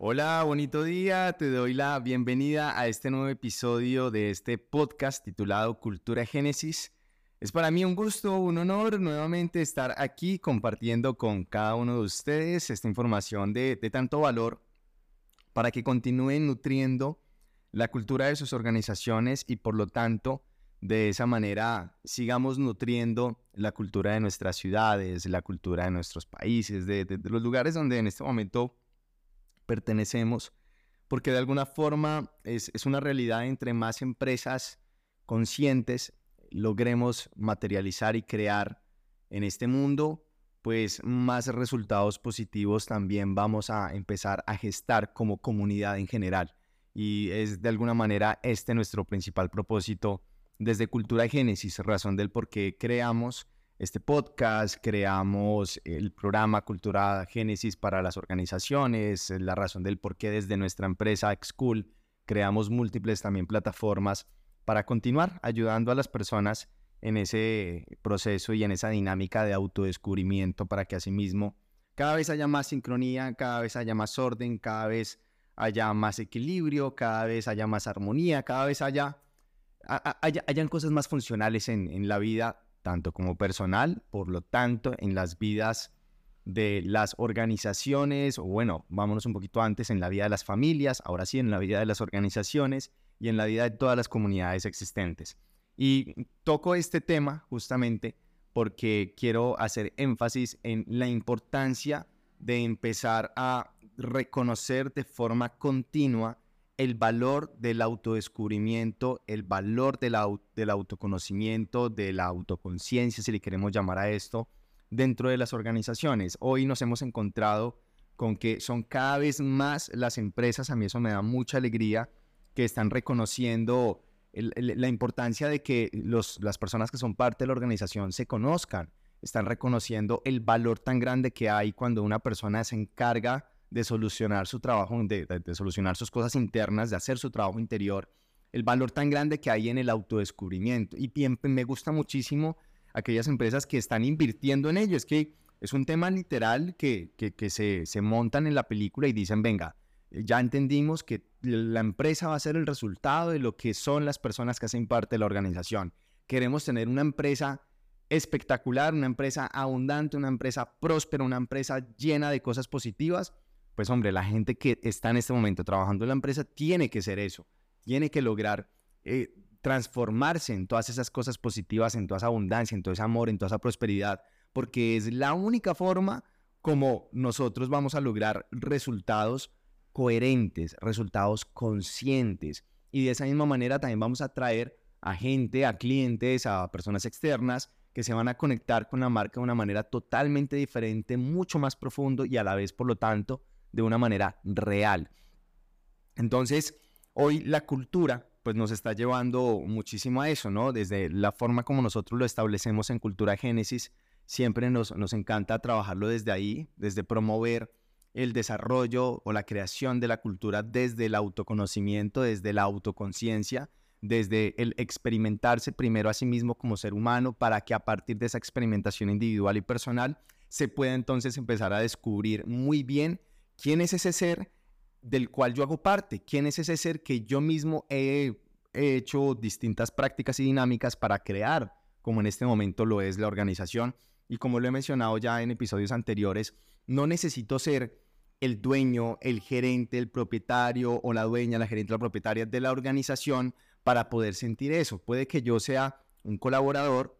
Hola, bonito día. Te doy la bienvenida a este nuevo episodio de este podcast titulado Cultura Génesis. Es para mí un gusto, un honor nuevamente estar aquí compartiendo con cada uno de ustedes esta información de, tanto valor para que continúen nutriendo la cultura de sus organizaciones y por lo tanto de esa manera sigamos nutriendo la cultura de nuestras ciudades, la cultura de nuestros países, de los lugares donde en este momento pertenecemos, porque de alguna forma es, una realidad entre más empresas conscientes logremos materializar y crear en este mundo, pues más resultados positivos también vamos a empezar a gestar como comunidad en general. Y es de alguna manera este nuestro principal propósito desde Cultura Génesis, razón del por qué creamos este podcast, creamos el programa Cultura Génesis para las organizaciones, la razón del por qué desde nuestra empresa Xcool creamos múltiples también plataformas para continuar ayudando a las personas en ese proceso y en esa dinámica de autodescubrimiento para que asimismo cada vez haya más sincronía, cada vez haya más orden, cada vez haya más equilibrio, cada vez haya más armonía, cada vez haya, hayan cosas más funcionales en, en la vida tanto como personal, por lo tanto, en las vidas de las organizaciones, o bueno, vámonos un poquito antes, en la vida de las familias, ahora sí, en la vida de las organizaciones y en la vida de todas las comunidades existentes. Y toco este tema justamente porque quiero hacer énfasis en la importancia de empezar a reconocer de forma continua el valor del autodescubrimiento, el valor del, autoconocimiento, de la autoconciencia, si le queremos llamar a esto, dentro de las organizaciones. Hoy nos hemos encontrado con que son cada vez más las empresas, a mí eso me da mucha alegría, que están reconociendo la importancia de que los, las personas que son parte de la organización se conozcan, están reconociendo el valor tan grande que hay cuando una persona se encarga de solucionar su trabajo, de, solucionar sus cosas internas, de hacer su trabajo interior, el valor tan grande que hay en el autodescubrimiento. Y bien, me gusta muchísimo aquellas empresas que están invirtiendo en ello. Es que es un tema literal que, que, se, se, montan en la película y dicen, venga, ya entendimos que la empresa va a ser el resultado de lo que son las personas que hacen parte de la organización. Queremos tener una empresa espectacular, una empresa abundante, una empresa próspera, una empresa llena de cosas positivas pues hombre, la gente que está en este momento trabajando en la empresa tiene que ser eso, tiene que lograr eh, transformarse en todas esas cosas positivas, en toda esa abundancia, en todo ese amor, en toda esa prosperidad, porque es la única forma como nosotros vamos a lograr resultados coherentes, resultados conscientes. Y de esa misma manera también vamos a atraer a gente, a clientes, a personas externas que se van a conectar con la marca de una manera totalmente diferente, mucho más profundo y a la vez, por lo tanto, de una manera real. Entonces, hoy la cultura pues nos está llevando muchísimo a eso, ¿no? Desde la forma como nosotros lo establecemos en Cultura Génesis, siempre nos, nos encanta trabajarlo desde ahí, desde promover el desarrollo o la creación de la cultura desde el autoconocimiento, desde la autoconciencia, desde el experimentarse primero a sí mismo como ser humano para que a partir de esa experimentación individual y personal se pueda entonces empezar a descubrir muy bien ¿Quién es ese ser del cual yo hago parte? ¿Quién es ese ser que yo mismo he, hecho distintas prácticas y dinámicas para crear, como en este momento lo es la organización? Y como lo he mencionado ya en episodios anteriores, no necesito ser el dueño, el gerente, el propietario o la dueña, la gerente o la propietaria de la organización para poder sentir eso. Puede que yo sea un colaborador,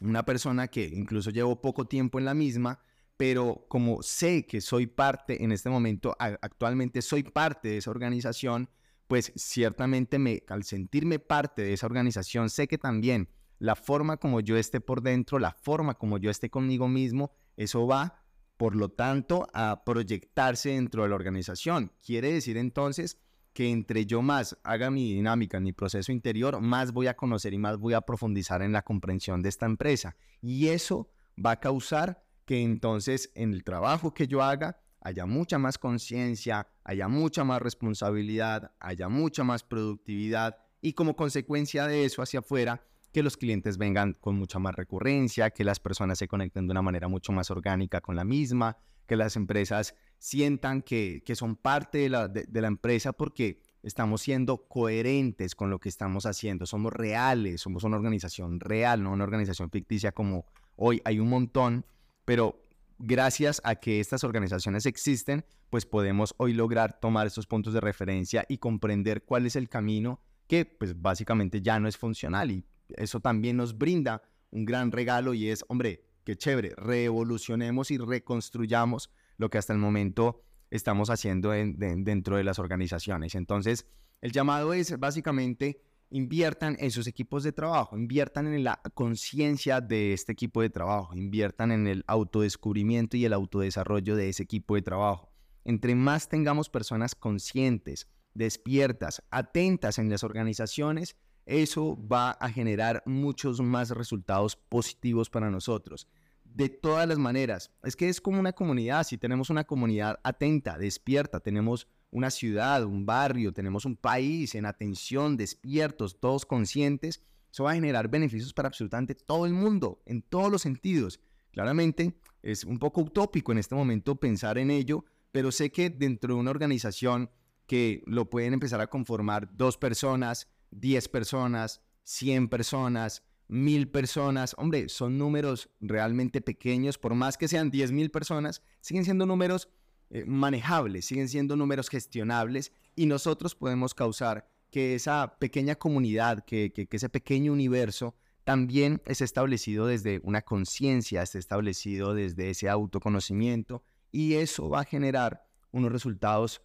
una persona que incluso llevo poco tiempo en la misma, pero como sé que soy parte en este momento, actualmente soy parte de esa organización, pues ciertamente me, al sentirme parte de esa organización, sé que también la forma como yo esté por dentro, la forma como yo esté conmigo mismo, eso va, por lo tanto, a proyectarse dentro de la organización. Quiere decir entonces que entre yo más haga mi dinámica, mi proceso interior, más voy a conocer y más voy a profundizar en la comprensión de esta empresa. Y eso va a causar que entonces en el trabajo que yo haga haya mucha más conciencia, haya mucha más responsabilidad, haya mucha más productividad y como consecuencia de eso hacia afuera que los clientes vengan con mucha más recurrencia, que las personas se conecten de una manera mucho más orgánica con la misma, que las empresas sientan que, son parte de la, de la empresa porque estamos siendo coherentes con lo que estamos haciendo, somos reales, somos una organización real, no una organización ficticia como hoy. Hay un montón, pero gracias a que estas organizaciones existen, pues podemos hoy lograr tomar estos puntos de referencia y comprender cuál es el camino que pues básicamente ya no es funcional y eso también nos brinda un gran regalo y es, hombre, qué chévere, revolucionemos y reconstruyamos lo que hasta el momento estamos haciendo dentro de las organizaciones. Entonces, el llamado es básicamente inviertan en sus equipos de trabajo, inviertan en la conciencia de este equipo de trabajo, inviertan en el autodescubrimiento y el autodesarrollo de ese equipo de trabajo. Entre más tengamos personas conscientes, despiertas, atentas en las organizaciones, eso va a generar muchos más resultados positivos para nosotros de todas las maneras. Es que es como una comunidad, si tenemos una comunidad atenta, despierta, tenemos una ciudad, un barrio, tenemos un país en atención, despiertos, todos conscientes, eso va a generar beneficios para absolutamente todo el mundo, en todos los sentidos. Claramente es un poco utópico en este momento pensar en ello, pero sé que dentro de una organización que lo pueden empezar a conformar dos personas, diez personas, cien personas, mil personas, hombre, son números realmente pequeños, por más que sean diez mil personas, siguen siendo números eh, manejables, siguen siendo números gestionables y nosotros podemos causar que esa pequeña comunidad, que, que, ese pequeño universo también es establecido desde una conciencia, es establecido desde ese autoconocimiento y eso va a generar unos resultados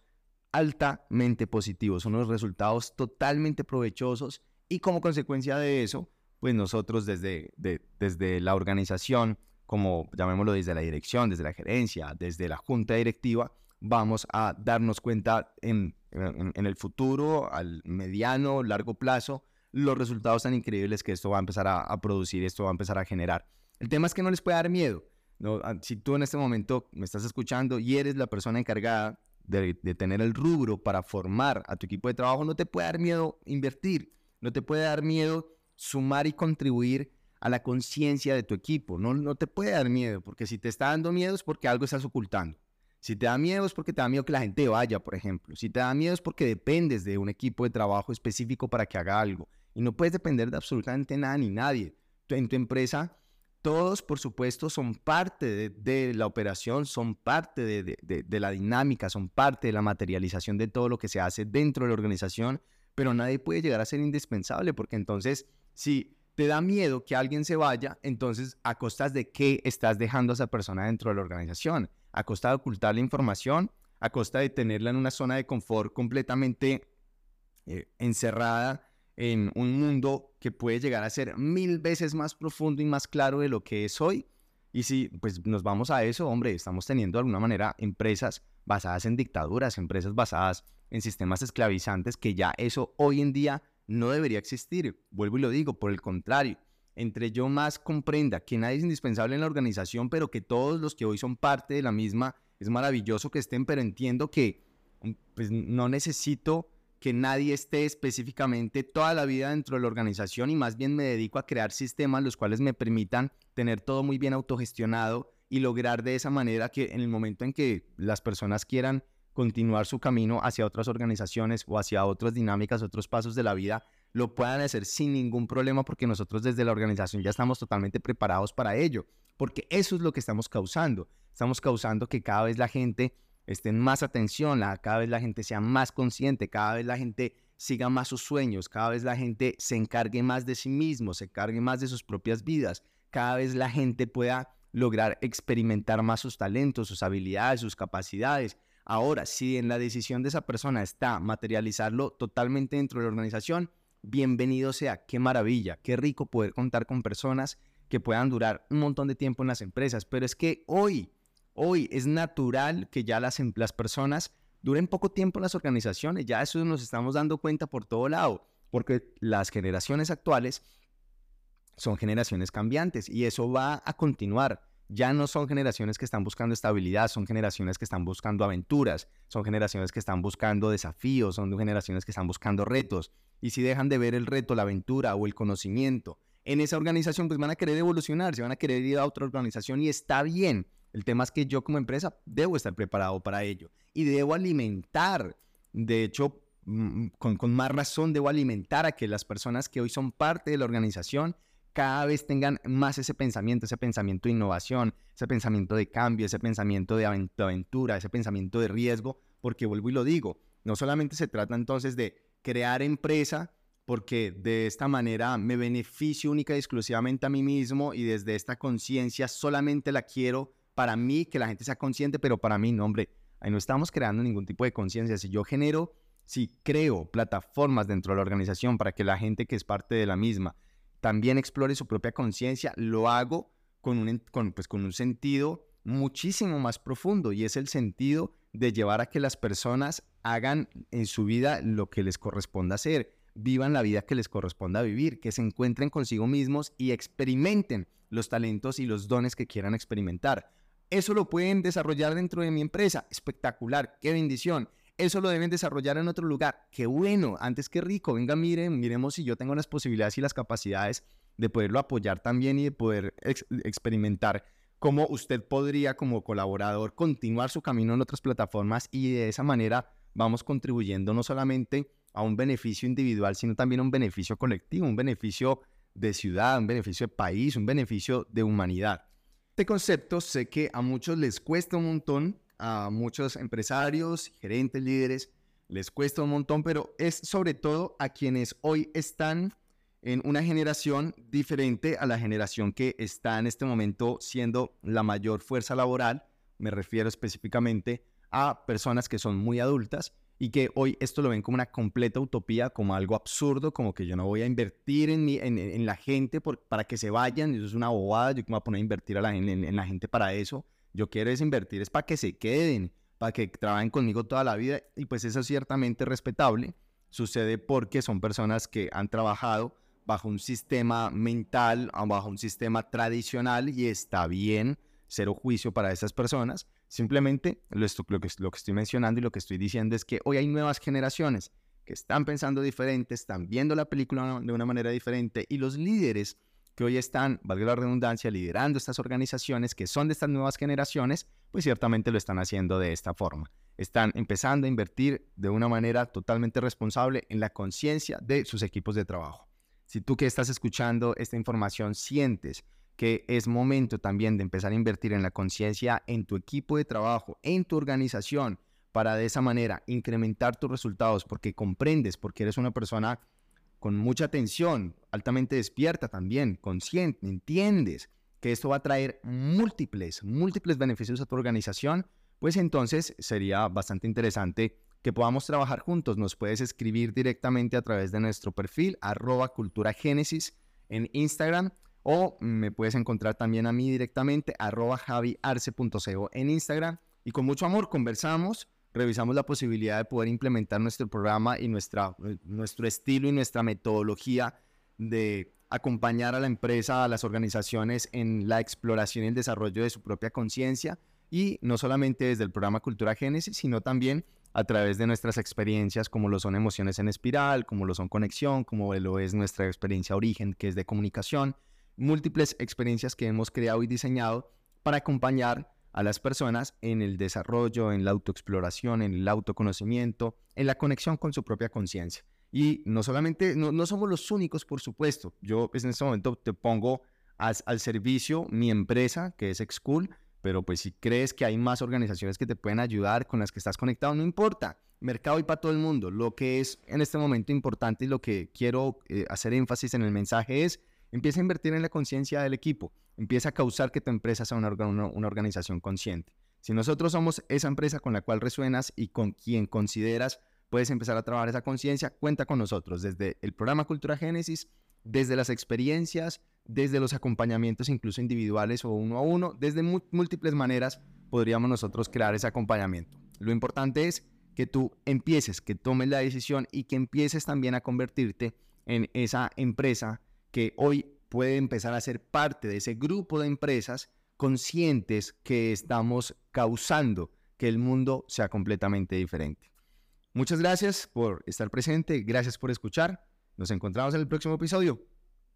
altamente positivos, unos resultados totalmente provechosos y como consecuencia de eso, pues nosotros desde, desde la organización, como llamémoslo desde la dirección, desde la gerencia, desde la junta directiva, vamos a darnos cuenta en, el futuro, al mediano, largo plazo, los resultados tan increíbles que esto va a empezar a, producir, esto va a empezar a generar. El tema es que no les puede dar miedo. ¿no? Ah, si tú en este momento me estás escuchando y eres la persona encargada de, de, tener el rubro para formar a tu equipo de trabajo, no te puede dar miedo invertir, no te puede dar miedo sumar y contribuir a la conciencia de tu equipo. No, no te puede dar miedo, porque si te está dando miedo es porque algo estás ocultando. Si te da miedo es porque te da miedo que la gente vaya, por ejemplo. Si te da miedo es porque dependes de un equipo de trabajo específico para que haga algo. Y no puedes depender de absolutamente nada ni nadie. En tu empresa, todos, por supuesto, son parte de, la operación, son parte de, de la dinámica, son parte de la materialización de todo lo que se hace dentro de la organización, pero nadie puede llegar a ser indispensable porque entonces si te da miedo que alguien se vaya, entonces a costas de qué estás dejando a esa persona dentro de la organización, a costa de ocultar la información, a costa de tenerla en una zona de confort completamente eh, encerrada en un mundo que puede llegar a ser mil veces más profundo y más claro de lo que es hoy. Y si pues nos vamos a eso, hombre, estamos teniendo de alguna manera empresas basadas en dictaduras, empresas basadas en sistemas esclavizantes, que ya eso hoy en día no debería existir. Vuelvo y lo digo, por el contrario, entre yo más comprenda que nadie es indispensable en la organización, pero que todos los que hoy son parte de la misma, es maravilloso que estén, pero entiendo que mm, pues, no necesito que nadie esté específicamente toda la vida dentro de la organización y más bien me dedico a crear sistemas los cuales me permitan tener todo muy bien autogestionado y lograr de esa manera que en el momento en que las personas quieran continuar su camino hacia otras organizaciones o hacia otras dinámicas, otros pasos de la vida, lo puedan hacer sin ningún problema porque nosotros desde la organización ya estamos totalmente preparados para ello, porque eso es lo que estamos causando. Estamos causando que cada vez la gente esté en más atención, cada vez la gente sea más consciente, cada vez la gente siga más sus sueños, cada vez la gente se encargue más de sí mismo, se encargue más de sus propias vidas, cada vez la gente pueda lograr experimentar más sus talentos, sus habilidades, sus capacidades, Ahora, si en la decisión de esa persona está materializarlo totalmente dentro de la organización, bienvenido sea, qué maravilla, qué rico poder contar con personas que puedan durar un montón de tiempo en las empresas, pero es que hoy, hoy es natural que ya las, em, las personas duren poco tiempo en las organizaciones, ya eso nos estamos dando cuenta por todo lado, porque las generaciones actuales son generaciones cambiantes y eso va a continuar ya no son generaciones que están buscando estabilidad, son generaciones que están buscando aventuras, son generaciones que están buscando desafíos, son generaciones que están buscando retos. Y si dejan de ver el reto, la aventura o el conocimiento en esa organización, pues van a querer evolucionar, se van a querer ir a otra organización y está bien. El tema es que yo como empresa debo estar preparado para ello y debo alimentar. De hecho, mm, con, con más razón debo alimentar a que las personas que hoy son parte de la organización cada vez tengan más ese pensamiento, ese pensamiento de innovación, ese pensamiento de cambio, ese pensamiento de aventura, ese pensamiento de riesgo, porque vuelvo y lo digo, no solamente se trata entonces de crear empresa porque de esta manera me beneficio única y exclusivamente a mí mismo y desde esta conciencia solamente la quiero para mí, que la gente sea consciente, pero para mí no, hombre, ahí no estamos creando ningún tipo de conciencia. Si yo genero, si creo plataformas dentro de la organización para que la gente que es parte de la misma también explore su propia conciencia, lo hago con un, pues, con un sentido muchísimo más profundo y es el sentido de llevar a que las personas hagan en su vida lo que les corresponda hacer vivan la vida que les corresponda vivir, que se encuentren consigo mismos y experimenten los talentos y los dones que quieran experimentar. Eso lo pueden desarrollar dentro de mi empresa. Espectacular, qué bendición. Eso lo deben desarrollar en otro lugar. Qué bueno, antes que rico. Venga, miren, miremos si yo tengo las posibilidades y las capacidades de poderlo apoyar también y de poder experimentar cómo usted podría como colaborador continuar su camino en otras plataformas y de esa manera vamos contribuyendo no solamente a un beneficio individual, sino también a un beneficio colectivo, un beneficio de ciudad, un beneficio de país, un beneficio de humanidad. Este concepto sé que a muchos les cuesta un montón, a muchos empresarios, gerentes, líderes, les cuesta un montón, pero es sobre todo a quienes hoy están en una generación diferente a la generación que está en este momento siendo la mayor fuerza laboral. Me refiero específicamente a personas que son muy adultas y que hoy esto lo ven como una completa utopía, como algo absurdo, como que yo no voy a invertir en, mi, en, la gente para que se vayan, eso es una bobada, yo me voy a poner a invertir en, la gente para eso, yo quiero es invertir, es para que se queden, para que trabajen conmigo toda la vida, y pues eso es ciertamente respetable, sucede porque son personas que han trabajado bajo un sistema mental, bajo un sistema tradicional, y está bien, cero juicio para esas personas, Simplemente lo, que, lo que estoy mencionando y lo que estoy diciendo es que hoy hay nuevas generaciones que están pensando diferente, están viendo la película de una manera diferente y los líderes que hoy están, valga la redundancia, liderando estas organizaciones que son de estas nuevas generaciones, pues ciertamente lo están haciendo de esta forma. Están empezando a invertir de una manera totalmente responsable en la conciencia de sus equipos de trabajo. Si tú que estás escuchando esta información sientes que es momento también de empezar a invertir en la conciencia en tu equipo de trabajo, en tu organización, para de esa manera incrementar tus resultados, porque comprendes, porque eres una persona con mucha atención, altamente despierta también, consciente, entiendes que esto va a traer múltiples, múltiples beneficios a tu organización, pues entonces sería bastante interesante que podamos trabajar juntos. Nos puedes escribir directamente a través de nuestro perfil arroba cultura en Instagram o me puedes encontrar también a mí directamente, arroba javiarce.co en Instagram. Y con mucho amor conversamos, revisamos la posibilidad de poder implementar nuestro programa y nuestra, eh, nuestro estilo y nuestra metodología de acompañar a la empresa, a las organizaciones en la exploración y el desarrollo de su propia conciencia. Y no solamente desde el programa Cultura Génesis, sino también a través de nuestras experiencias, como lo son emociones en espiral, como lo son conexión, como lo es nuestra experiencia origen, que es de comunicación múltiples experiencias que hemos creado y diseñado para acompañar a las personas en el desarrollo, en la autoexploración, en el autoconocimiento, en la conexión con su propia conciencia. Y no solamente, no, somos los únicos, por supuesto. Yo pues, en este momento te pongo al servicio mi empresa, que es Excool, pero pues si crees que hay más organizaciones que te pueden ayudar, con las que estás conectado, no importa. Mercado y para todo el mundo. Lo que es en este momento importante y lo que quiero eh, hacer énfasis en el mensaje es Empieza a invertir en la conciencia del equipo. Empieza a causar que tu empresa sea una, organización consciente. Si nosotros somos esa empresa con la cual resuenas y con quien consideras puedes empezar a trabajar esa conciencia, cuenta con nosotros desde el programa Cultura Génesis, desde las experiencias, desde los acompañamientos incluso individuales o uno a uno, desde múltiples maneras podríamos nosotros crear ese acompañamiento. Lo importante es que tú empieces, que tomes la decisión y que empieces también a convertirte en esa empresa que hoy puede empezar a ser parte de ese grupo de empresas conscientes que estamos causando que el mundo sea completamente diferente. Muchas gracias por estar presente, gracias por escuchar. Nos encontramos en el próximo episodio.